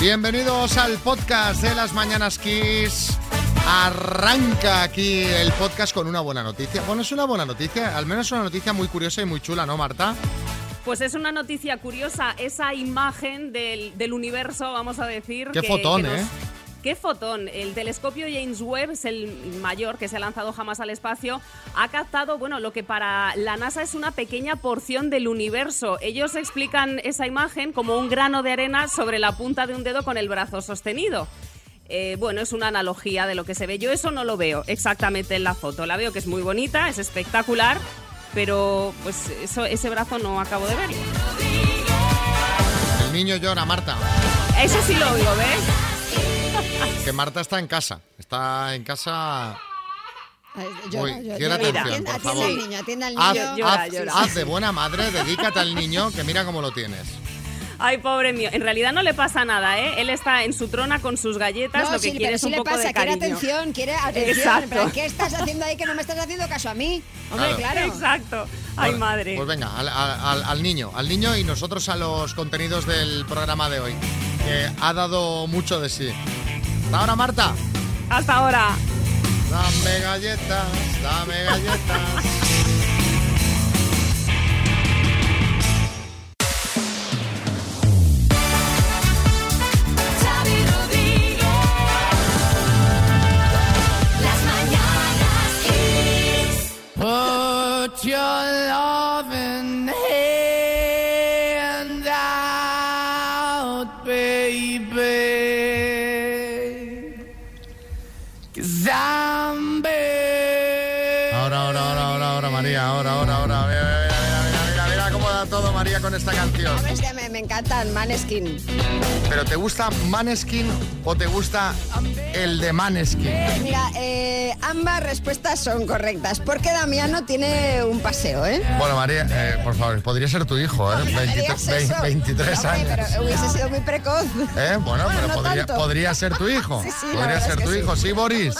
Bienvenidos al podcast de las Mañanas Kiss. Arranca aquí el podcast con una buena noticia. Bueno, es una buena noticia, al menos una noticia muy curiosa y muy chula, ¿no, Marta? Pues es una noticia curiosa, esa imagen del, del universo, vamos a decir. Qué que- fotón, que nos- ¿eh? Qué fotón. El telescopio James Webb es el mayor que se ha lanzado jamás al espacio. Ha captado, bueno, lo que para la NASA es una pequeña porción del universo. Ellos explican esa imagen como un grano de arena sobre la punta de un dedo con el brazo sostenido. Eh, bueno, es una analogía de lo que se ve. Yo eso no lo veo exactamente en la foto. La veo que es muy bonita, es espectacular, pero pues eso, ese brazo no acabo de verlo. El niño llora, Marta. Eso sí lo oigo, ¿ves? Que Marta está en casa. Está en casa. Quiere llora. atención, Atiende- por atiende favor. al niño, atiende al Haz, niño. Llora, haz- llora. haz de buena madre, dedícate al niño, que mira cómo lo tienes. Ay, pobre mío. En realidad no le pasa nada, ¿eh? Él está en su trona con sus galletas, No, lo que sí, quiere pero es sí un le poco pasa, de quiere cariño. atención, quiere atención. Exacto. En plan, ¿Qué estás haciendo ahí que no me estás haciendo caso a mí? Hombre, Claro. claro. Exacto. Ay, Bueno, madre. Pues venga, al, al- al niño, al niño y nosotros a los contenidos del programa de hoy, que ha dado mucho de sí. Hasta ahora, Marta. Hasta ahora. Dame galletas, dame galletas. Xavi Rodríguez. Las mañanas Kiss. Put your María con esta canción. Es que me, me encantan Maneskin. ¿Pero te gusta Maneskin o te gusta el de Maneskin? Mira, eh, ambas respuestas son correctas, porque Damiano tiene un paseo, ¿eh? Bueno, María, eh, por favor, podría ser tu hijo, ¿eh? No me 23, digas eso. 23 Hombre, años. Pero hubiese sido muy precoz. ¿Eh? Bueno, pero no podría, podría ser tu hijo. Sí, sí, podría ser es que tu sí. hijo, sí, Boris.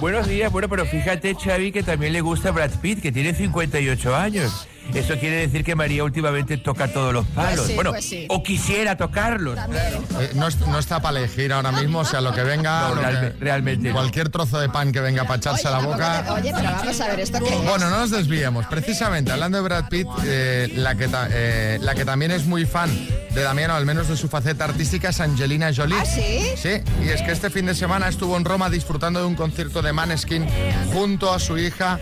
Buenos días, bueno, pero fíjate, Xavi, que también le gusta Brad Pitt, que tiene 58 años. Eso quiere decir que María últimamente toca todos los palos. sí, bueno, pues sí. o quisiera tocarlos. Eh, no, no está para elegir ahora mismo, o sea, lo que venga. No, lo que- realme- realmente no. Cualquier trozo de pan que venga para echarse a la boca. te- oye, pero vamos a ver, ¿esto qué es? Bueno, no nos desviemos. Precisamente, hablando de Brad Pitt, eh, la, que ta- eh, la que también es muy fan de Damiano, al menos de su faceta artística, es Angelina Jolie. ¿Ah, sí? Sí, y es que este fin de semana estuvo en Roma disfrutando de un concierto de Maneskin junto a su hija,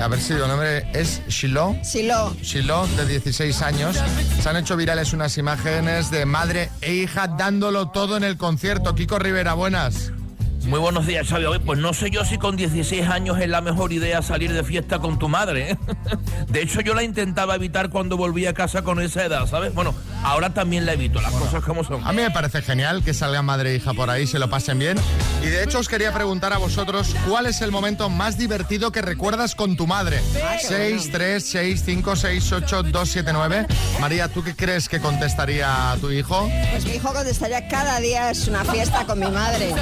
a ver si el nombre es Shiloh. Silo. Shiloh, de 16 años. Se han hecho virales unas imágenes de madre e hija dándolo todo en el concierto. Kiko Rivera, buenas. Muy buenos días, Xavi. Pues no sé yo si con 16 años es la mejor idea salir de fiesta con tu madre. ¿eh? De hecho, yo la intentaba evitar cuando volví a casa con esa edad, ¿sabes? Bueno, ahora también la evito, las cosas como son. A mí me parece genial que salgan madre e hija por ahí, se lo pasen bien. Y de hecho os quería preguntar a vosotros cuál es el momento más divertido que recuerdas con tu madre. 6, 3, 6, 5, 6, 8, 2, 7, 9. María, ¿tú qué crees que contestaría tu hijo? Pues mi hijo contestaría cada día es una fiesta con mi madre.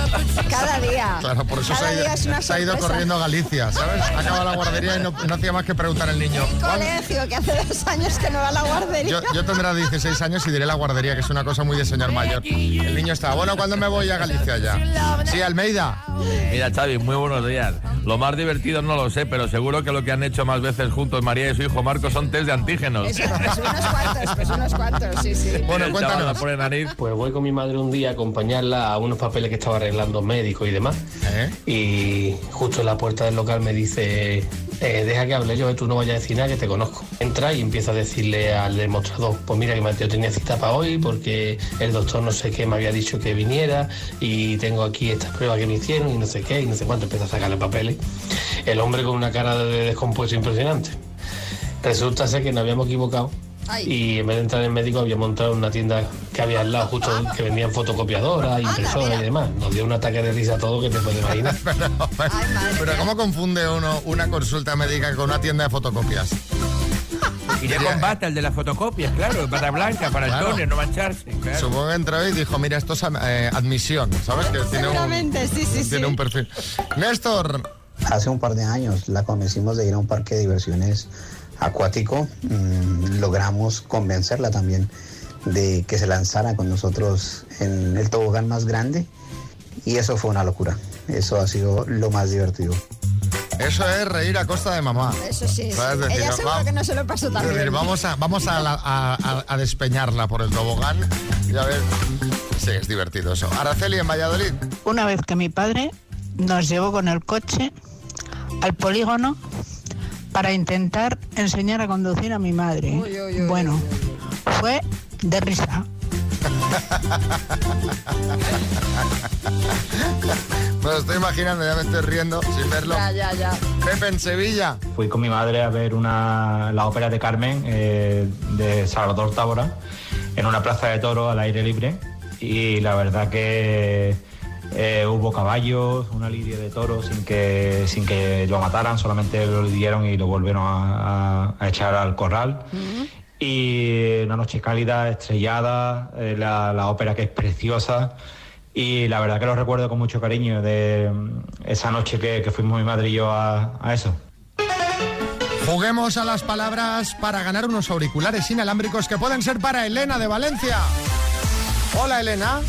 Cada día. Claro, por eso se ha, ido, día es una se ha ido corriendo a Galicia, ¿sabes? Ha acabado la guardería y no, no hacía más que preguntar al niño. ¿cuándo- Colegio, que hace dos años que no va a la guardería. Yo, yo tendré 16 años y diré la guardería, que es una cosa muy de señor mayor. El niño está, bueno, ¿cuándo me voy a Galicia ya? Sí, Almeida. Mira, Xavi, muy buenos días. Lo más divertido no lo sé, pero seguro que lo que han hecho más veces juntos María y su hijo Marco son test de antígenos. Eso, pues unos cuantos, pues unos cuantos, sí, sí. Bueno, cuéntanos. la pone nariz. Pues voy con mi madre un día a acompañarla a unos papeles que estaba arreglando médicos y demás. ¿Eh? Y justo en la puerta del local me dice, eh, deja que hable yo, que tú no vayas a decir nada, que te conozco. Entra y empieza a decirle al demostrador, pues mira que Mateo tenía cita para hoy porque el doctor no sé qué me había dicho que viniera y tengo aquí estas pruebas que me hicieron y no sé qué y no sé cuánto. Empieza a sacarle papeles. El hombre con una cara de descompuesto impresionante. Resulta ser que nos habíamos equivocado Ay. y en vez de entrar en el médico había montado una tienda que había al lado justo que vendían fotocopiadoras, impresoras y demás. Nos dio un ataque de risa a todo que te puedes imaginar. Pero, Ay, pero. ¿cómo confunde uno una consulta médica con una tienda de fotocopias? Y de combate, el de las fotocopias, claro, para blanca, para Claro. el toner, no mancharse. claro. Supongo que entró y dijo, mira, esto es eh, admisión, ¿sabes? Que tiene un, Seguramente, sí, sí. tiene un perfil. Néstor, hace un par de años la convencimos de ir a un parque de diversiones acuático. Mm, logramos convencerla también de que se lanzara con nosotros en el tobogán más grande y eso fue una locura. Eso ha sido lo más divertido. Eso es reír a costa de mamá. Eso sí. sí. Decir, Ella seguro que no se lo pasó tan decir, bien. vamos a, vamos a, la- a- a- a despeñarla por el tobogán y a ver. Sí, es divertido eso. Araceli en Valladolid. Una vez que mi padre nos llevó con el coche al polígono para intentar enseñar a conducir a mi madre. Uy, uy, uy, bueno, fue de risa. Me lo estoy imaginando, ya me estoy riendo sin verlo. Ya, ya, ya. Pepe en Sevilla. Fui con mi madre a ver una, la ópera de Carmen eh, de Salvador Tábora en una plaza de toros al aire libre y la verdad que eh, hubo caballos, una lidia de toros sin que, sin que lo mataran, solamente lo lidieron y lo volvieron a, a- a echar al corral. Y una noche cálida, estrellada, eh, la, la ópera que es preciosa. Y la verdad que lo recuerdo con mucho cariño de mm, esa noche que, que fuimos mi madre y yo a- a eso. Juguemos a las palabras para ganar unos auriculares inalámbricos que pueden ser para Elena de Valencia. Hola Elena.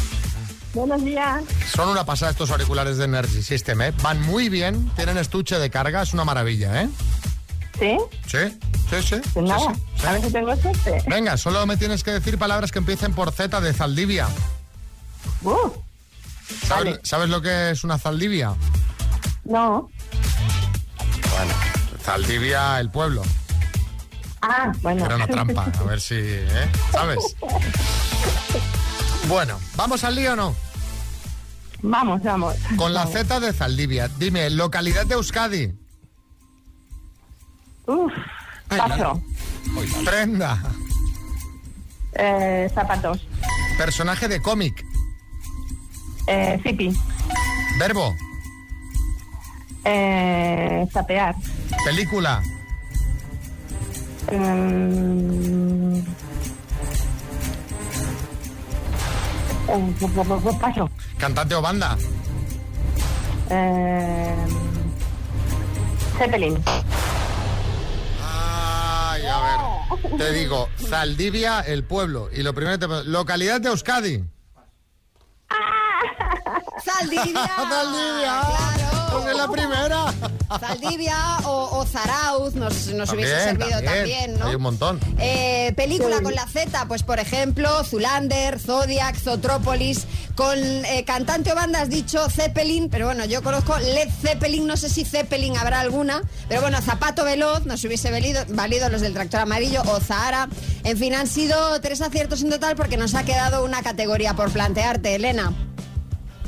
Buenos días. Son una pasada estos auriculares de Energy System, ¿eh? Van muy bien, tienen estuche de carga, es una maravilla, ¿eh? ¿Sí? Sí, sí, sí. Pues sí, nada, sí. a ver si tengo suerte. Venga, solo me tienes que decir palabras que empiecen por Z de Zaldivia. Uh, ¿Sabes, Vale. sabes lo que es una Zaldivia? no. Bueno, Zaldivia, el pueblo. Ah, bueno. Era una trampa, a ver si, ¿eh? ¿Sabes? Bueno, ¿vamos al lío o no? Vamos, vamos. Con la Vamos. Z de Zaldivia. Dime, localidad de Euskadi. Uf, paso. Prenda. Eh, zapatos. Personaje de cómic. Eh, zipi. Verbo. Eh, zapear. Película. Mm. Paso. Cantante o banda. Eh, Zeppelin. Ay, a ver. Te digo, Zaldivia, el pueblo. Y lo primero que te... Localidad de Euskadi. Zaldivia. Zaldivia. Claro. Pues es la primera. Zaldivia o, o Zarauz nos, nos hubiese servido también, ¿no? Hay un montón. Eh, película con la Z, pues por ejemplo, Zulander, Zodiac, Zotrópolis, con eh, cantante o banda has dicho Zeppelin, pero bueno, yo conozco Led Zeppelin, no sé si Zeppelin habrá alguna, pero bueno, Zapato Veloz, nos hubiese valido, valido los del tractor amarillo o Zahara. En fin, han sido tres aciertos en total porque nos ha quedado una categoría por plantearte, Elena.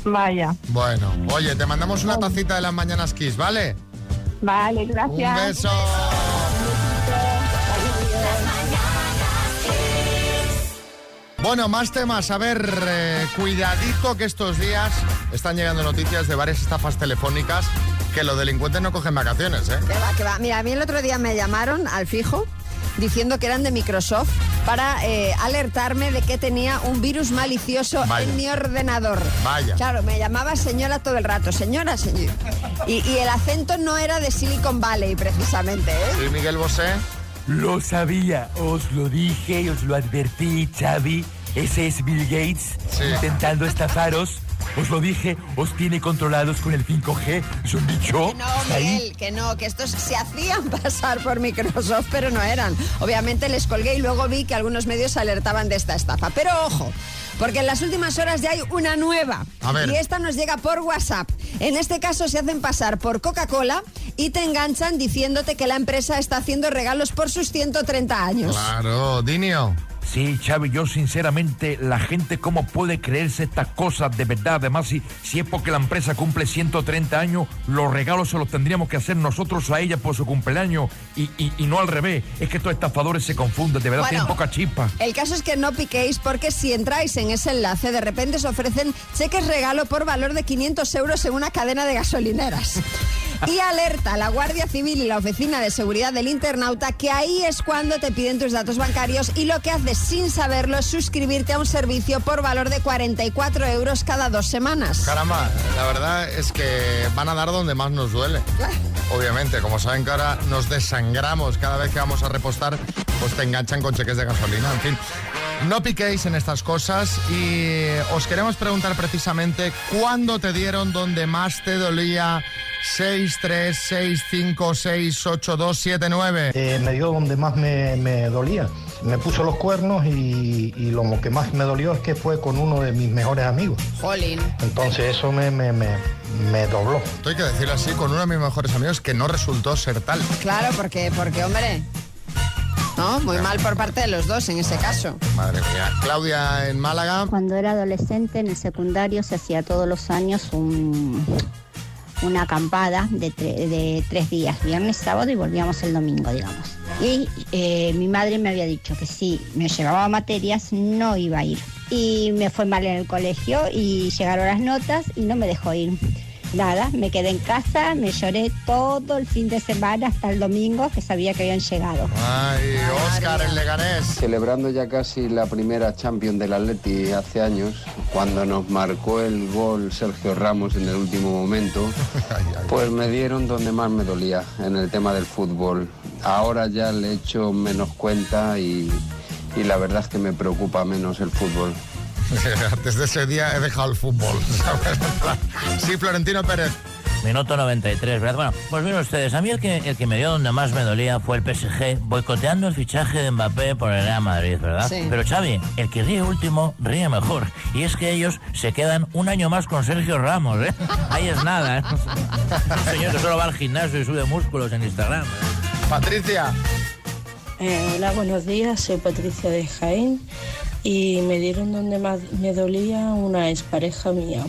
Vaya. Bueno, oye, te mandamos una tacita de las mañanas Kiss, ¿vale? Vale, gracias. Un beso. Bueno, más temas. A ver, eh, cuidadito que estos días están llegando noticias de varias estafas telefónicas que los delincuentes no cogen vacaciones, ¿eh? Que va, que va. Mira, a mí el otro día me llamaron al fijo diciendo que eran de Microsoft para eh, alertarme de que tenía un virus malicioso Vaya. en mi ordenador. Vaya. Claro, me llamaba señora todo el rato, señora, señor. Y, y el acento no era de Silicon Valley, precisamente, ¿eh? Y Miguel Bosé. Lo sabía, os lo dije, os lo advertí, Xavi. Ese es Bill Gates intentando estafaros. Os lo dije, os tiene controlados con el 5G. Es un bicho. No, Ahí. Miguel, que no, que estos se hacían pasar por Microsoft, pero no eran. Obviamente les colgué y luego vi que algunos medios alertaban de esta estafa. Pero ojo, porque en las últimas horas ya hay una nueva. A ver. Y esta nos llega por WhatsApp. En este caso se hacen pasar por Coca-Cola y te enganchan diciéndote que la empresa está haciendo regalos por sus 130 años. Claro, Dinio. Sí, Xavi, yo sinceramente, la gente cómo puede creerse estas cosas de verdad. Además, si, si es porque la empresa cumple 130 años, los regalos se los tendríamos que hacer nosotros a ella por su cumpleaños y, y- y no al revés. Es que estos estafadores se confunden, de verdad Bueno. tienen poca chispa. El caso es que no piquéis porque si entráis en ese enlace de repente os ofrecen cheques regalo por valor de 500 euros en una cadena de gasolineras. Y alerta a la Guardia Civil y la Oficina de Seguridad del Internauta que ahí es cuando te piden tus datos bancarios y lo que haces sin saberlo es suscribirte a un servicio por valor de 44 euros cada dos semanas. Caramba, la verdad es que van a dar donde más nos duele. obviamente, como saben que ahora nos desangramos cada vez que vamos a repostar, pues te enganchan con cheques de gasolina, en fin. No piquéis en estas cosas y os queremos preguntar precisamente cuándo te dieron donde más te dolía 636568279. Eh, me dio donde más me, me dolía. Me puso los cuernos y, y lo que más me dolió es que fue con uno de mis mejores amigos. Jolín. Entonces eso me, me, me, me dobló. Hay que decirlo así con uno de mis mejores amigos que no resultó ser tal. Claro, porque, porque hombre. No, muy mal por parte de los dos en ese caso. Madre mía. Claudia en Málaga. Cuando era adolescente en el secundario se hacía todos los años un- una acampada de, tre- de tres días, viernes, sábado y volvíamos el domingo, digamos. Y eh, mi madre me había dicho que si me llevaba materias no iba a ir. Y me fue mal en el colegio y llegaron las notas y no me dejó ir. Nada, me quedé en casa, me lloré todo el fin de semana hasta el domingo que sabía que habían llegado. Ay, Oscar en Leganés. Celebrando ya casi la primera Champions del Atleti hace años, cuando nos marcó el gol Sergio Ramos en el último momento, pues me dieron donde más me dolía, en el tema del fútbol. Ahora ya le echo menos cuenta y, y la verdad es que me preocupa menos el fútbol. Desde ese día he dejado el fútbol. ¿sabes? sí, Florentino Pérez. Minuto 93, ¿verdad? Bueno, pues miren ustedes, a mí el que, el que me dio donde más me dolía fue el PSG, boicoteando el fichaje de Mbappé por el Real Madrid, ¿verdad? Sí. Pero Xavi, el que ríe último, ríe mejor. Y es que ellos se quedan un año más con Sergio Ramos, ¿eh? Ahí es nada, ¿eh? Un señor que solo va al gimnasio y sube músculos en Instagram. Patricia. Eh, hola, buenos días. Soy Patricia de Jaén y me dieron donde más me dolía una expareja mía.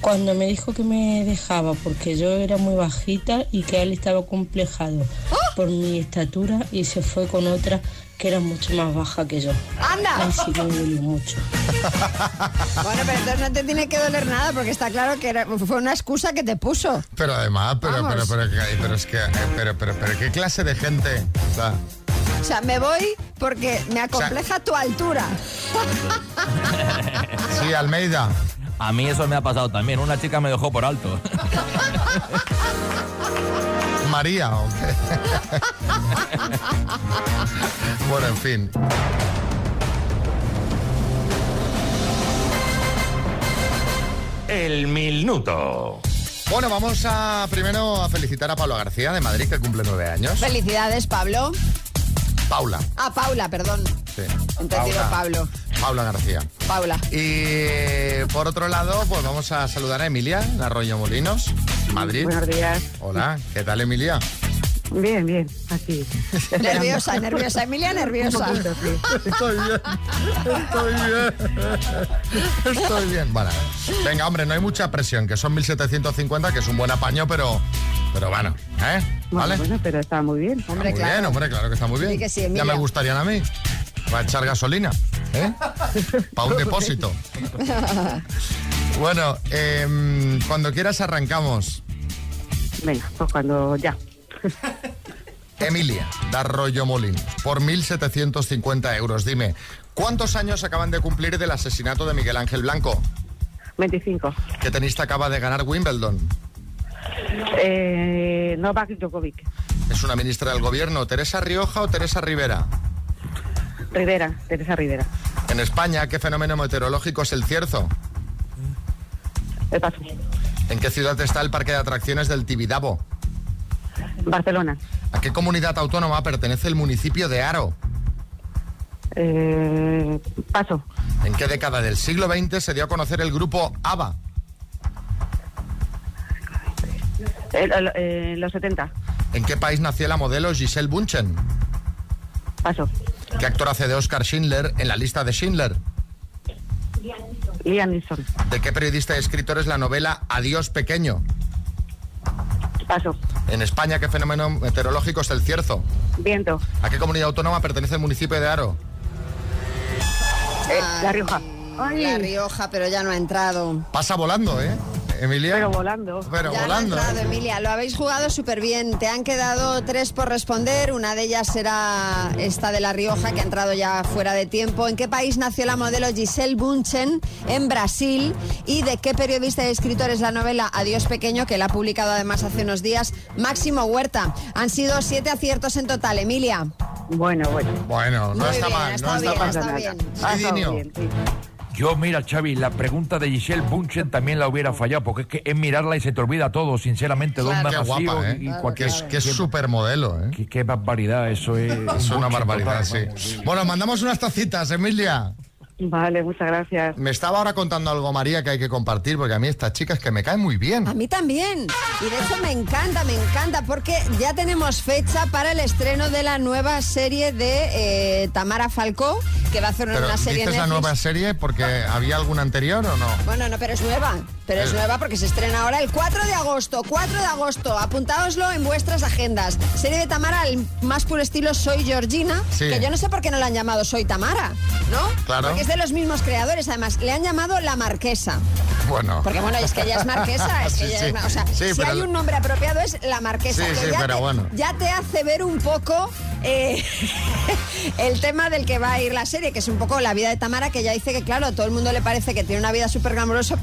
Cuando me dijo que me dejaba porque yo era muy bajita y que él estaba complejado por mi estatura y se fue con otra que era mucho más baja que yo. ¡Anda! Ahí sí que me dolió mucho. Bueno, pero entonces no te tiene que doler nada porque está claro que era- fue una excusa que te puso. Pero además, pero, Vamos. pero, pero, pero es que, eh, pero, pero, pero, ¿qué clase de gente? O sea, O sea, me voy porque me acompleja tu altura. sí, Almeida. A mí eso me ha pasado también. Una chica me dejó por alto. María, ¿o qué? bueno, en fin. El minuto. Bueno, vamos a primero a felicitar a Pablo García de Madrid, que cumple nueve años. Felicidades, Pablo. Paula. Ah, Paula, perdón. Sí. Entendido, Pablo. Paula García. Paula. Y por otro lado, pues vamos a saludar a Emilia, en Arroyo Molinos, Madrid. Buenos días. Hola, ¿qué tal Emilia? Bien, bien, aquí. Nerviosa, nerviosa. Emilia, nerviosa. Un poquito, sí. Estoy bien, estoy bien, estoy bien. Vale. Venga, hombre, no hay mucha presión, que son 1750, que es un buen apaño, pero, pero bueno, ¿eh? ¿Vale? Bueno, pero está muy bien. Hombre, muy claro. bien, hombre, claro que está muy bien. Sí que sí, ya Emilia. me gustarían a mí. Para echar gasolina, ¿eh? Para un depósito. Bueno, em, cuando quieras arrancamos. Venga, pues cuando ya. Emilia, de Arroyo Molinos, por 1.750 euros. Dime, ¿cuántos años acaban de cumplir del asesinato de Miguel Ángel Blanco? 25. ¿Qué tenista acaba de ganar Wimbledon? Eh, Novak Djokovic. ¿Es una ministra del gobierno, Teresa Rioja o Teresa Rivera? Rivera, Teresa Rivera. En España, ¿qué fenómeno meteorológico es el cierzo? El paso. ¿En qué ciudad está el parque de atracciones del Tibidabo? Barcelona. ¿A qué comunidad autónoma pertenece el municipio de Aro? Eh, paso. ¿En qué década del siglo XX se dio a conocer el grupo ABBA? El- el- eh, los 70. ¿En qué país nació la modelo Giselle Bunchen? Paso. ¿Qué actor hace de Oscar Schindler en la lista de Schindler? Liam Neeson. ¿De qué periodista y escritor es la novela Adiós Pequeño? Paso. En España, ¿qué fenómeno meteorológico es el cierzo? Viento. ¿A qué comunidad autónoma pertenece el municipio de Aro? Eh, la Rioja. La Rioja, pero ya no ha entrado. Pasa volando, ¿eh? Emilia? Pero volando. Pero Ya lo ha volando. entrado, Emilia, lo habéis jugado súper bien. Te han quedado tres por responder. Una de ellas será esta de La Rioja, que ha entrado ya fuera de tiempo. ¿En qué país nació la modelo Giselle Bunchen? En Brasil. ¿Y de qué periodista y escritor es la novela Adiós Pequeño, que la ha publicado además hace unos días? Máximo Huerta. Han sido siete aciertos en total, Emilia. Bueno, bueno. Bueno, no Muy está bien, mal, está no está bien, mal. está bien. Sí. Yo, mira, Xavi, la pregunta de Giselle Bunchen también la hubiera fallado, porque es que es mirarla y se te olvida todo, sinceramente, Claro. dónde Qué ha nacido guapa, ¿eh? y, Claro, cualquier... claro. Que es supermodelo, ¿eh? Qué, qué barbaridad, eso es... Es una Bunchen barbaridad, total, sí. Bueno, mandamos unas tacitas, Emilia. Vale, muchas gracias. Me estaba ahora contando algo, María, que hay que compartir, porque a mí esta chica es que me cae muy bien. A mí también. Y de hecho me encanta, me encanta, porque ya tenemos fecha para el estreno de la nueva serie de eh, Tamara Falcó, que va a hacer Pero una serie en ¿dices la Netflix. nueva serie porque había alguna anterior o no? Bueno, no, pero es nueva. Pero es Eh. nueva porque se estrena ahora el 4 de agosto. 4 de agosto. Apuntaoslo en vuestras agendas. Serie de Tamara, al más puro estilo Soy Georgina. Sí. Que yo no sé por qué no la han llamado Soy Tamara, ¿no? Claro. Porque es de los mismos creadores. Además, le han llamado La Marquesa. Bueno. Porque bueno, es que ella es marquesa, es que Sí, ella es o sea, Sí, si hay un nombre apropiado es la marquesa. Sí, que sí, ya pero te, bueno. Ya te hace ver un poco eh, el tema del que va a ir la serie, que es un poco la vida de Tamara, que ya dice que claro, a todo el mundo le parece que tiene una vida súper glamurosa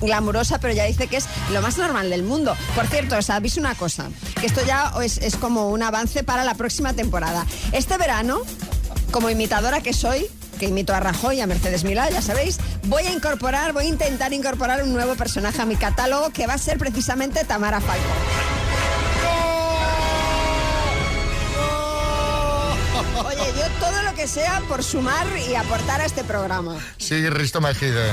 glamurosa, pero ya dice que es lo más normal del mundo. Por cierto, os aviso una cosa, que esto ya es, es como un avance para la próxima temporada. Este verano, como imitadora que soy, que imito a Rajoy y a Mercedes Milá, ya sabéis, voy a incorporar, voy a intentar incorporar un nuevo personaje a mi catálogo que va a ser precisamente Tamara Falcón. Oye, yo todo lo que sea por sumar y aportar a este programa. Sí, Risto Mejide.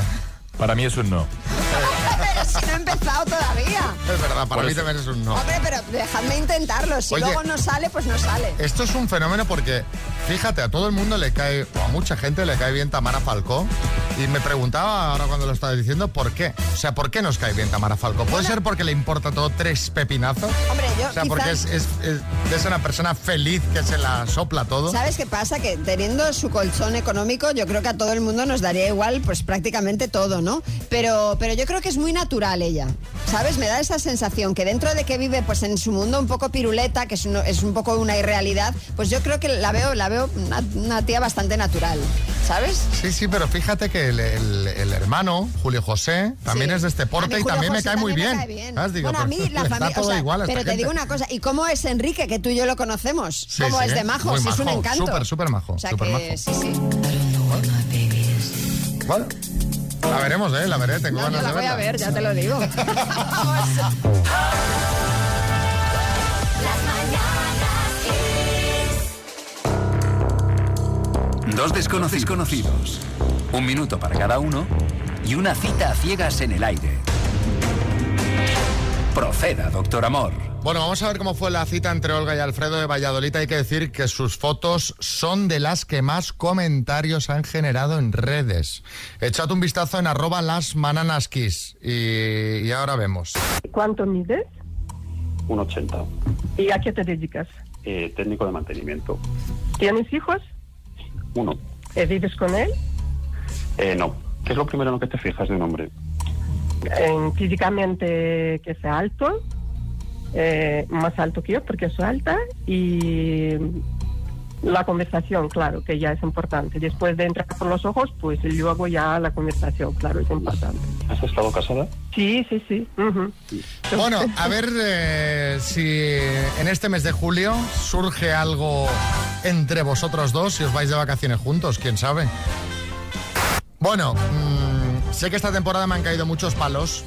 Para mí es un no. Si no he empezado todavía. Es verdad, para Por mí también es un no. Hombre, pero dejadme intentarlo. Si Oye. luego no sale, pues no sale. Esto es un fenómeno porque, fíjate, a todo el mundo le cae, o a mucha gente le cae bien Tamara Falcó. Y me preguntaba ahora cuando lo estaba diciendo, ¿por qué? O sea, ¿por qué nos cae bien Tamara Falcó? ¿Puede ser porque le importa todo tres pepinazos? Hombre, yo O sea, porque es, es, es- es una persona feliz que se la sopla todo. ¿Sabes qué pasa? Que teniendo su colchón económico, yo creo que a todo el mundo nos daría igual, pues prácticamente todo, ¿no? Pero, pero yo creo que es muy natural ella, ¿sabes? Me da esa sensación que dentro de que vive pues en su mundo un poco piruleta, que es, uno- es un poco una irrealidad, pues yo creo que la veo, la veo una, una tía bastante natural, ¿sabes? Sí, sí, pero fíjate que el, el- el hermano, Julio José, también Sí. es de este porte y también me José cae muy también bien. me cae bien. ¿Sabes? Digo, bueno, a mí pues, la familia, o sea, igual pero te gente. digo una cosa, ¿y cómo es Enrique, que tú y yo lo conocemos? Sí, ¿Cómo sí, es de majo? muy Si es un majo, encanto. súper, súper majo, O sea súper que majo. sí, sí. Bueno, la veremos, ¿eh? La veré, tengo No, ganas yo la de voy a verla. ver, ya te lo digo. Dos desconocidos conocidos, un minuto para cada uno y una cita a ciegas en el aire. Proceda, doctor Amor. Bueno, vamos a ver cómo fue la cita entre Olga y Alfredo de Valladolid. Hay que decir que sus fotos son de las que más comentarios han generado en redes. Echad un vistazo en arroba las mananaskis y, y ahora vemos. ¿Cuánto mides Un 80. y a qué te dedicas? Eh, técnico de mantenimiento. ¿Tienes hijos? Uno. Eh, ¿Vives con él? Eh, no. ¿Qué es lo primero en lo que te fijas de un hombre? En físicamente que sea alto, eh, más alto que yo porque soy alta y la conversación, claro, que ya es importante. Después de entrar por los ojos, pues luego ya la conversación, claro, es importante. ¿Has estado casada? Sí, sí, sí. Bueno, a ver eh, si en este mes de julio surge algo entre vosotros dos, si os vais de vacaciones juntos, quién sabe. Bueno, mm, sé que esta temporada me han caído muchos palos,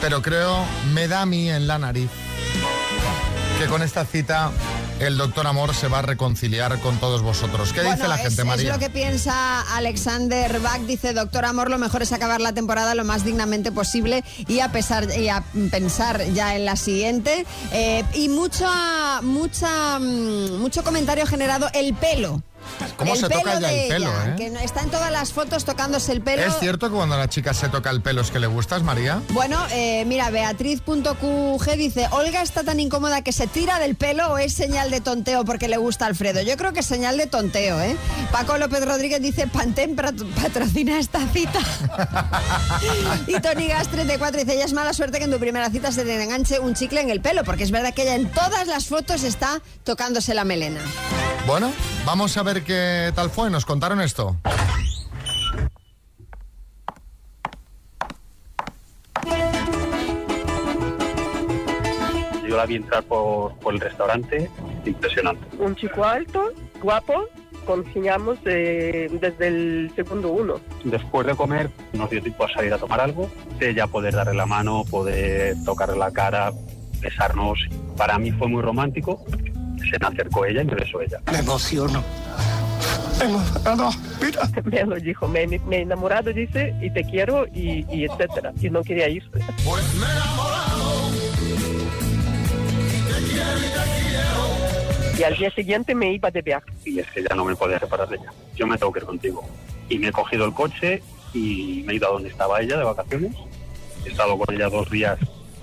pero creo, me da a mí en la nariz que con esta cita el doctor Amor se va a reconciliar con todos vosotros. ¿Qué dice la es- gente, es, María? lo que piensa Alexander Bach. Dice, doctor Amor, lo mejor es acabar la temporada lo más dignamente posible y a, pesar, y a pensar ya en la siguiente. Eh, y mucha, mucha, mm, mucho comentario ha generado el pelo. ¿Cómo se toca de el pelo, ella, eh? que está en todas las fotos tocándose el pelo. ¿Es cierto que cuando la chica se toca el pelo es que le gustas, María? Bueno, eh, mira, Beatriz.qg dice, Olga está tan incómoda que se tira del pelo o es señal de tonteo porque le gusta Alfredo. Yo creo que es señal de tonteo, ¿eh? Paco López Rodríguez dice, Pantén patro- patrocina esta cita. y Tony Gas 34 dice, ya es mala suerte que en tu primera cita se te enganche un chicle en el pelo, porque es verdad que ella en todas las fotos está tocándose la melena. Bueno, vamos a ver qué tal fue. Nos contaron esto. Yo la vi entrar por, por el restaurante, impresionante. Un chico alto, guapo, confiamos eh, desde el segundo uno. Después de comer nos dio tiempo a salir a tomar algo, ella poder darle la mano, poder tocarle la cara, besarnos. Para mí fue muy romántico. Se me acercó ella y me besó ella. Me emociono. Mira. Me lo dijo, me, me he enamorado, dice, y te quiero, y, y etcétera. Y no quería irse. Y al día siguiente me iba de viaje. Y es que ya no me podía separar de ella. Yo me tengo que ir contigo. Y me he cogido el coche y me he ido a donde estaba ella de vacaciones. He estado con ella dos días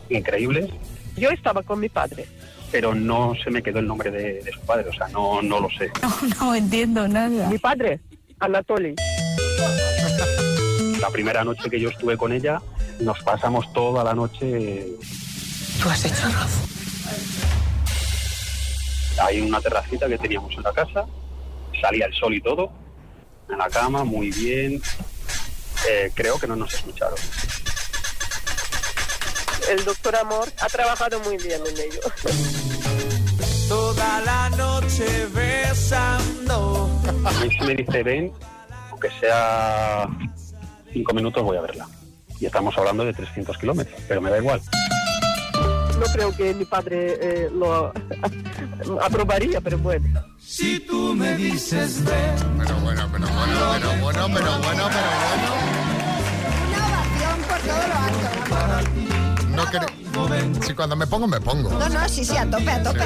increíbles, Yo estaba con mi padre. Pero no se me quedó el nombre de, de su padre. O sea, no, no lo sé. No entiendo nada. Mi padre, Anatoly. La primera noche que yo estuve con ella, nos pasamos toda la noche. Tú has hecho razón. Hay una terracita que teníamos en la casa, salía el sol y todo, en la cama, muy bien. Eh, creo que no nos escucharon. El doctor Amor ha trabajado muy bien en ello. Toda la noche besando. A mí si me dice ven, aunque sea cinco minutos, voy a verla. Y estamos hablando de 300 kilómetros, pero me da igual. No creo que mi padre eh, lo aprobaría, pero bueno. Si tú me dices ven. Pero bueno, pero bueno, pero bueno, pero bueno, pero Una No Si cuando me pongo, me pongo. No, no, sí, sí, a tope, a tope.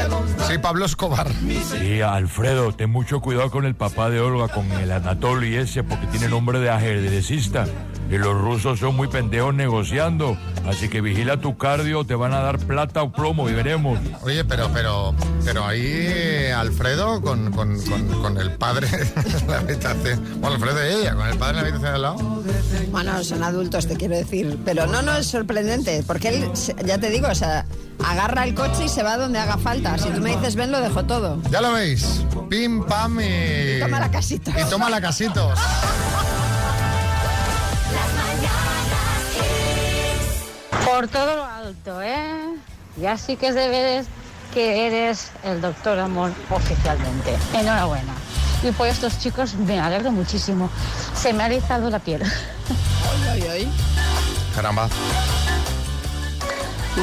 Sí, Pablo Escobar. Sí, Alfredo, ten mucho cuidado con el papá de Olga, con el Anatoly ese, porque tiene nombre de ajedrecista. Y los rusos son muy pendejos negociando. Así que vigila tu cardio, te van a dar plata o plomo y veremos. Oye, pero, pero, pero ahí eh, Alfredo con, con, con, con el padre en la habitación. Bueno, Alfredo y ella, con el padre en la habitación al lado. Bueno, son adultos, te quiero decir. Pero no, no es sorprendente, porque él, ya te digo, o sea, agarra el coche y se va donde haga falta. Si tú me dices ven, lo dejo todo. Ya lo veis. Pim, pam y. Y toma la casita. Y toma la casitos. Por todo lo alto, ¿eh? Ya sí que es de veres que eres el doctor amor oficialmente. Enhorabuena. Y por estos chicos me alegro muchísimo. Se me ha erizado la piel. Caramba.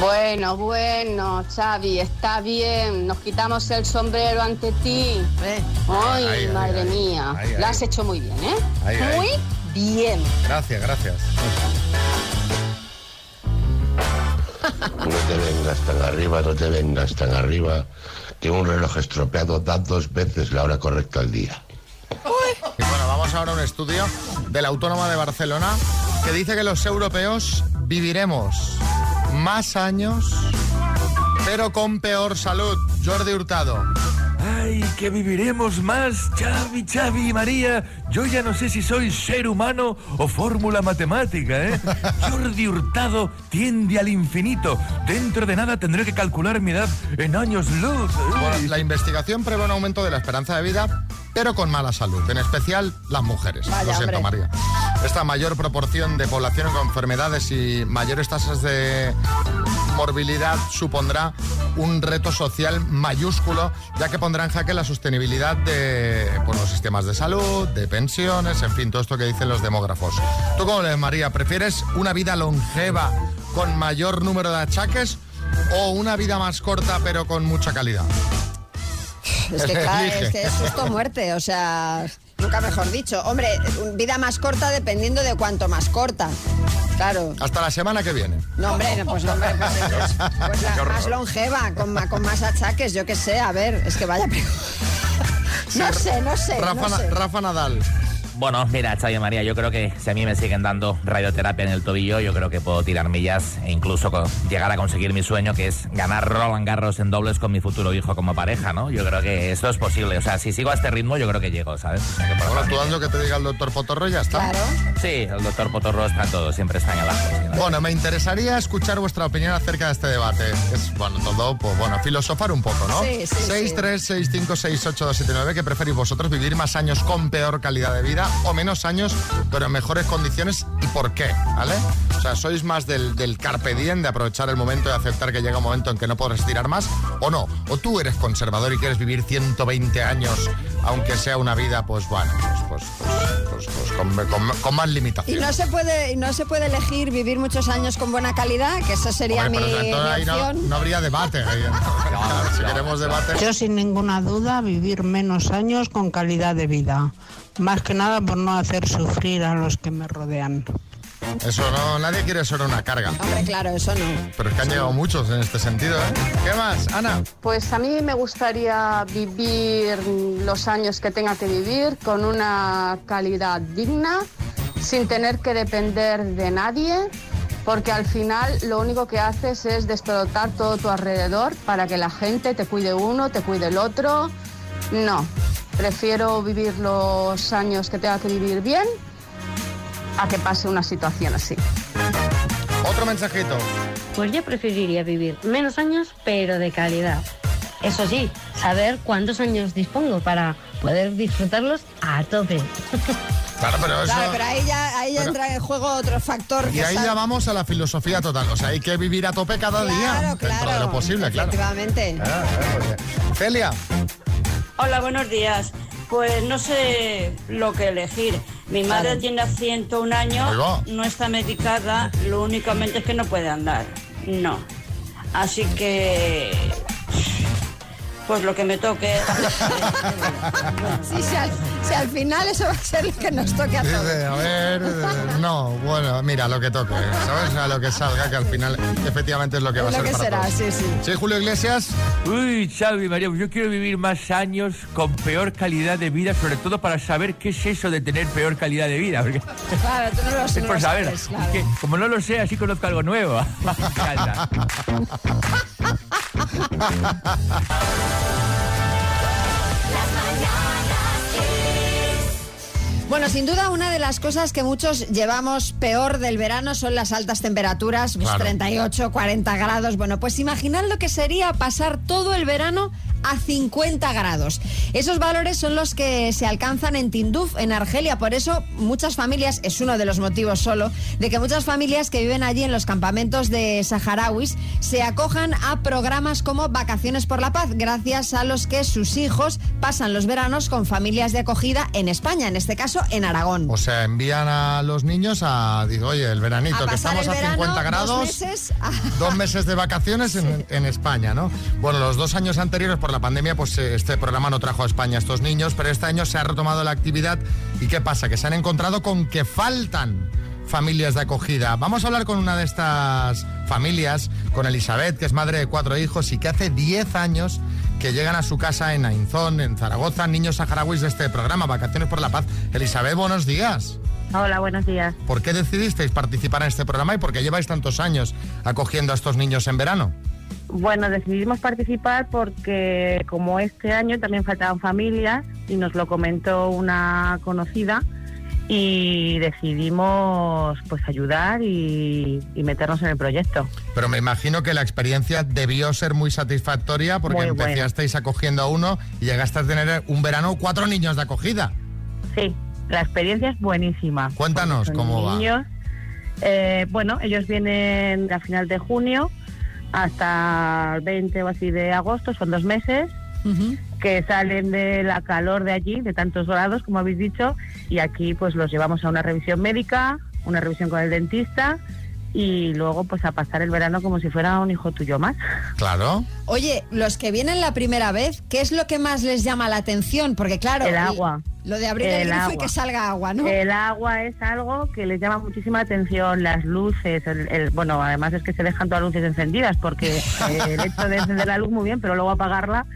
Bueno, bueno, Xavi, está bien. Nos quitamos el sombrero ante ti. Ay, Ahí, ahí, madre mía. ahí. has hecho muy bien, ¿eh? Muy bien. Gracias, gracias. No te vengas tan arriba, no te vengas tan arriba, que un reloj estropeado da dos veces la hora correcta al día. Y bueno, vamos ahora a un estudio de la Autónoma de Barcelona que dice que los europeos viviremos más años, pero con peor salud. Jordi Hurtado. Que viviremos más, Xavi, Xavi y María. Yo ya no sé si soy ser humano o fórmula matemática, ¿eh? Jordi Hurtado tiende al infinito. Dentro de nada tendré que calcular mi edad en años luz. Bueno, la investigación prevé un aumento de la esperanza de vida, pero con mala salud, en especial las mujeres. Vaya, Lo siento, hombre. María. Esta mayor proporción de población con enfermedades y mayores tasas de morbilidad supondrá un reto social mayúsculo, ya que pondrá en jaque la sostenibilidad de pues, los sistemas de salud, de pensiones, en fin, todo esto que dicen los demógrafos. ¿Tú cómo lees, María? ¿Prefieres una vida longeva con mayor número de achaques o una vida más corta pero con mucha calidad? Es que, claro, es que es susto muerte, o sea, nunca mejor dicho. Hombre, vida más corta dependiendo de cuánto más corta. Claro. Hasta la semana que viene. No, hombre, no, pues, hombre, pues, pues, pues la más longeva, con, más achaques, yo qué sé, a ver, es que vaya... No sé, no sé. Rafa, no sé. Rafa Nadal. Bueno, mira, Xavi María, yo creo que si a mí me siguen dando radioterapia en el tobillo, yo creo que puedo tirar millas e incluso llegar a conseguir mi sueño, que es ganar Roland Garros en dobles con mi futuro hijo como pareja, ¿no? Yo creo que esto es posible. O sea, si sigo a este ritmo, yo creo que llego, ¿sabes? O sea, que Ahora tú familia- haz lo que te diga el doctor Potorro y ya está. Sí, el doctor Potorro está en todo, siempre está en el ajo. Bueno, me interesaría escuchar vuestra opinión acerca de este debate. Es, bueno, todo, pues bueno, filosofar un poco, ¿no? Sí, sí, 6, sí. 3, 6, 5, 6, 8, 2, 7, 9. ¿Qué preferís vosotros? ¿Vivir más años con peor calidad de vida o menos años, pero en mejores condiciones? ¿Y por qué? ¿Vale? O sea, ¿sois más del, del carpe diem, de aprovechar el momento y aceptar que llega un momento en que no podrás estirar más? ¿O no? ¿O tú eres conservador y quieres vivir 120 años, aunque sea una vida, pues bueno, pues, pues, pues, pues, con, con- con más Y limitaciones? no se puede, y no se puede elegir vivir muchos años con buena calidad, que esa sería Hombre, mi, no, habría debate. ahí. si queremos debate. Yo sin ninguna duda vivir menos años con calidad de vida. Más que nada por no hacer sufrir a los que me rodean. Eso no, nadie quiere ser una carga. Hombre, claro, eso no. Pero es que han llegado muchos en este sentido, ¿eh? ¿Qué más, Ana? Pues a mí me gustaría vivir los años que tenga que vivir con una calidad digna, sin tener que depender de nadie, porque al final lo único que haces es despelotar todo tu alrededor para que la gente te cuide uno, te cuide el otro. No, prefiero vivir los años que tenga que vivir bien a que pase una situación así. Otro mensajito. Pues yo preferiría vivir menos años, pero de calidad. Eso sí, saber cuántos años dispongo para poder disfrutarlos a tope. Claro, pero eso... Claro, pero ahí ya, ahí ya Pero- entra en juego otro factor que Y ahí está- ya vamos a la filosofía total. O sea, hay que vivir a tope cada día. Claro, Dentro de claro. lo posible, claro. Efectivamente. Ah, ah, bien. Celia. Hola, buenos días. Pues no sé lo que elegir. Mi madre Claro. tiene 101 años, no está medicada, lo únicamente es que no puede andar. No. Así que... Pues lo que me toque. Sí, si al, si al final eso va a ser lo que nos toque a todos. Dice, a ver, no, bueno, mira, lo que toque, ¿sabes? Sea, lo que salga, que al final efectivamente es lo que va a Es lo ser que para será, todos. sí, sí. Sí, Julio Iglesias. Uy, Xavi, María, pues yo quiero vivir más años con peor calidad de vida, sobre todo para saber qué es eso de tener peor calidad de vida. Porque Claro, tú no lo, es no por lo saber. sabes, claro. Es que como no lo sé, así conozco algo nuevo. Me encanta. Bueno, sin duda una de las cosas que muchos llevamos peor del verano son las altas temperaturas, pues, Claro. 38, 40 grados. Bueno, pues imaginad lo que sería pasar todo el verano a 50 grados. Esos valores son los que se alcanzan en Tinduf, en Argelia. Por eso muchas familias, es uno de los motivos solo, de que muchas familias que viven allí en los campamentos de saharauis se acojan a programas como Vacaciones por la Paz, gracias a los que sus hijos pasan los veranos con familias de acogida en España, en este caso en Aragón. O sea, envían a los niños a, digo, oye, el veranito, A que estamos a verano, 50 dos grados. meses a- Dos meses de vacaciones en, en España, ¿no? Bueno, los dos años anteriores por la pandemia, pues eh, este programa no trajo a España a estos niños, pero este año se ha retomado la actividad. ¿Y qué pasa? Que se han encontrado con que faltan familias de acogida. Vamos a hablar con una de estas familias, con Elizabeth, que es madre de cuatro hijos y que hace 10 años que llegan a su casa en Ainzón, en Zaragoza, niños saharauis de este programa, Vacaciones por la Paz. Elizabeth, buenos días. Hola, buenos días. ¿Por qué decidisteis participar en este programa y por qué lleváis tantos años acogiendo a estos niños en verano? Bueno, decidimos participar porque como este año también faltaban familias y nos lo comentó una conocida y decidimos pues ayudar y, y meternos en el proyecto. Pero me imagino que la experiencia debió ser muy satisfactoria porque Muy empezasteis acogiendo a uno y llegaste a tener un verano cuatro niños de acogida. Sí, la experiencia es buenísima. Cuéntanos cómo va. niños, eh, bueno, ellos vienen a final de junio hasta el 20 o así de agosto, son dos meses, que salen de la calor de allí, de tantos grados, como habéis dicho, y aquí pues los llevamos a una revisión médica, una revisión con el dentista y luego pues a pasar el verano como si fuera un hijo tuyo más. Claro. Oye, los que vienen la primera vez, ¿qué es lo que más les llama la atención? Porque claro, El agua. Lo de abrir el, El grifo y agua. que salga agua, ¿no? El agua es algo que les llama muchísima atención, las luces, el, el- bueno, además es que se dejan todas las luces encendidas porque el hecho de encender la luz muy bien, pero luego apagarla,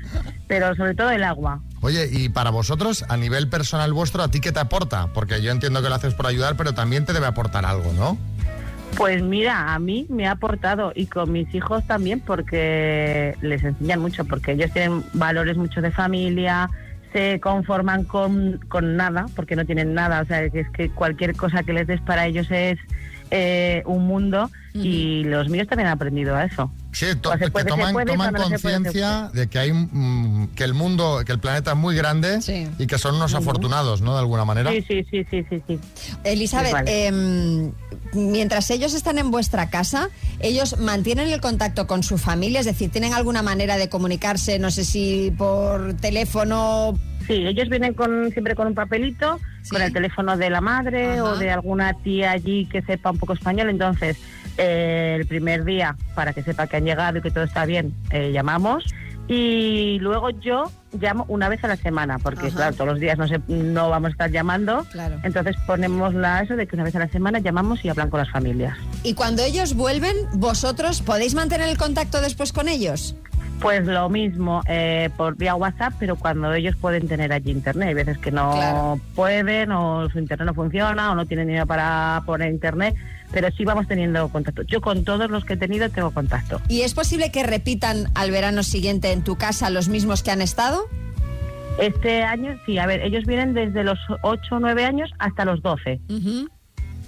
pero sobre todo el agua. Oye, y para vosotros, a nivel personal vuestro, ¿a ti qué te aporta? Porque yo entiendo que lo haces por ayudar, pero también te debe aportar algo, ¿no? Pues mira, a mí me ha aportado y con mis hijos también porque les enseñan mucho, porque ellos tienen valores mucho de familia, se conforman con, con nada, porque no tienen nada, o sea, que es que cualquier cosa que les des para ellos es eh, un mundo y los míos también han aprendido a eso. Sí, to- que toman, toman no conciencia de que hay mm, que el mundo, que el planeta es muy grande y que son unos afortunados, ¿no? De alguna manera. Sí, sí, sí, sí, sí, sí. Elizabeth, em, mientras ellos están en vuestra casa, ellos mantienen el contacto con su familia, es decir, tienen alguna manera de comunicarse, no sé si por teléfono. Sí, ellos vienen con siempre con un papelito, con el teléfono de la madre o de alguna tía allí que sepa un poco español. Entonces, eh, el primer día, para que sepa que han llegado y que todo está bien, eh, llamamos. Y luego yo llamo una vez a la semana, porque Ajá. claro, todos los días no, se, no vamos a estar llamando. Claro. Entonces ponemos la eso de que una vez a la semana llamamos y hablan con las familias. Y cuando ellos vuelven, vosotros podéis mantener el contacto después con ellos. Pues lo mismo eh, por vía WhatsApp, pero cuando ellos pueden tener allí internet. Hay veces que no Claro. pueden o su internet no funciona o no tienen dinero para poner internet, pero sí vamos teniendo contacto. Yo con todos los que he tenido tengo contacto. ¿Y es posible que repitan al verano siguiente en tu casa los mismos que han estado? Este año, sí, a ver, ellos vienen desde los 8 o 9 años hasta los 12.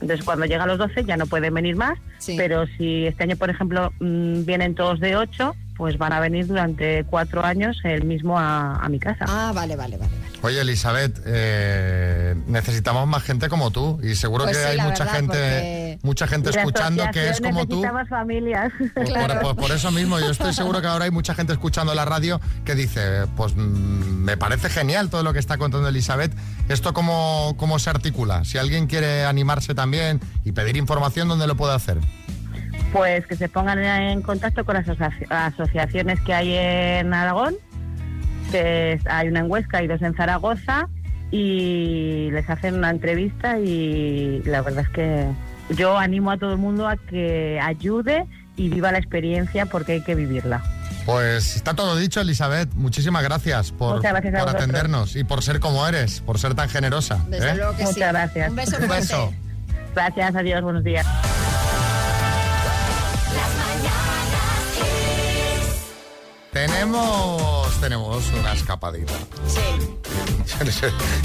Entonces, cuando llegan los 12 ya no pueden venir más, pero si este año, por ejemplo, mm, vienen todos de 8, pues van a venir durante cuatro años el mismo a, a mi casa. Ah, vale, vale, vale. Oye, Elizabeth, eh, necesitamos más gente como tú y seguro Pues que sí, hay mucha verdad, gente, mucha gente escuchando que es como tú. necesitamos familias. Por, por- por eso mismo, yo estoy seguro que ahora hay mucha gente escuchando la radio que dice, pues mm, me parece genial todo lo que está contando Elizabeth. ¿Esto cómo, cómo se articula? Si alguien quiere animarse también y pedir información, ¿dónde lo puede hacer? Pues que se pongan en contacto con las asoci- asociaciones que hay en Aragón, que es- hay una en Huesca y dos en Zaragoza, y les hacen una entrevista y la verdad es que yo animo a todo el mundo a que ayude y viva la experiencia porque hay que vivirla. Pues está todo dicho, Elizabeth. Muchísimas gracias por, gracias atendernos y por ser como eres, por ser tan generosa. Desde ¿eh? luego que sí. Muchas gracias. Un beso Un beso. Gracias, adiós, buenos días. Tenemos, tenemos una escapadita. Sí.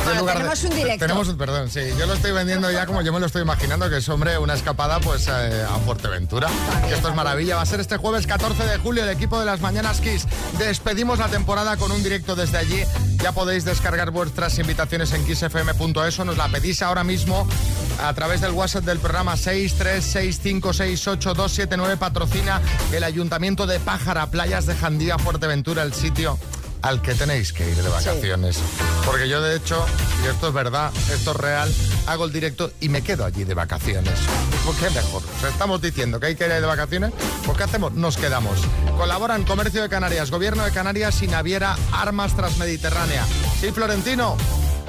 Bueno, lugar de- tenemos un directo. Tenemos un, perdón, sí. Yo lo estoy vendiendo ya como yo me lo estoy imaginando, que es, hombre, una escapada pues eh, a Fuerteventura. Que esto es maravilla. Va a ser este jueves 14 de julio el equipo de las Mañanas Kiss. Despedimos la temporada con un directo desde allí. Ya podéis descargar vuestras invitaciones en kissfm.es o nos la pedís ahora mismo a través del WhatsApp del programa 636568279 patrocina el Ayuntamiento de Pájara, Playas de Jandía, Fuerteventura, el sitio al que tenéis que ir de vacaciones. Porque yo, de hecho, y esto es verdad, esto es real, hago el directo y me quedo allí de vacaciones. ¿Por qué mejor? O sea, estamos diciendo que hay que ir de vacaciones, pues ¿qué hacemos? Nos quedamos. Colaboran Comercio de Canarias, Gobierno de Canarias y Naviera Armas Transmediterránea. Sí, Florentino.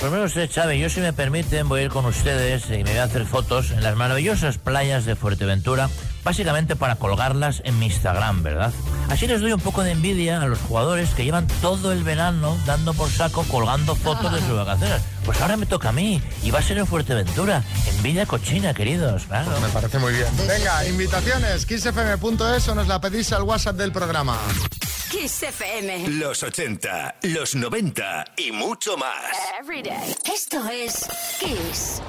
Pues mire usted, Chávez, yo si me permiten voy a ir con ustedes y me voy a hacer fotos en las maravillosas playas de Fuerteventura, básicamente para colgarlas en mi Instagram, ¿verdad? Así les doy un poco de envidia a los jugadores que llevan todo el verano dando por saco colgando fotos de sus vacaciones. Pues ahora me toca a mí y va a ser en Fuerteventura. Envidia cochina, queridos, claro. Me parece muy bien. Venga, invitaciones, kissfm.es o nos la pedís al WhatsApp del programa. Kiss FM. Los 80, los 90 y mucho más. Every day. Esto es Kiss.